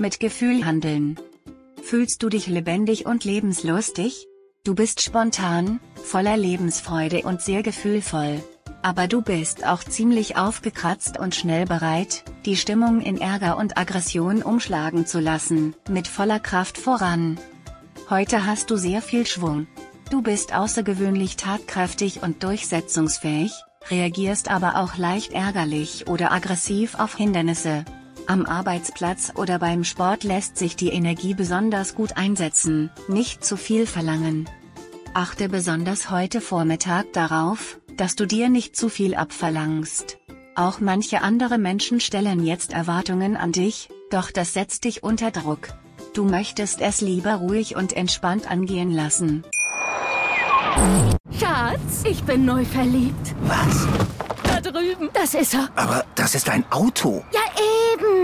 Mit Gefühl handeln. Fühlst du dich lebendig und lebenslustig? Du bist spontan, voller Lebensfreude und sehr gefühlvoll. Aber du bist auch ziemlich aufgekratzt und schnell bereit, die Stimmung in Ärger und Aggression umschlagen zu lassen, mit voller Kraft voran. Heute hast du sehr viel Schwung. Du bist außergewöhnlich tatkräftig und durchsetzungsfähig, reagierst aber auch leicht ärgerlich oder aggressiv auf Hindernisse. Am Arbeitsplatz oder beim Sport lässt sich die Energie besonders gut einsetzen, nicht zu viel verlangen. Achte besonders heute Vormittag darauf, dass du dir nicht zu viel abverlangst. Auch manche andere Menschen stellen jetzt Erwartungen an dich, doch das setzt dich unter Druck. Du möchtest es lieber ruhig und entspannt angehen lassen. Schatz, ich bin neu verliebt. Was? Da drüben. Das ist er. Aber das ist ein Auto. Ja,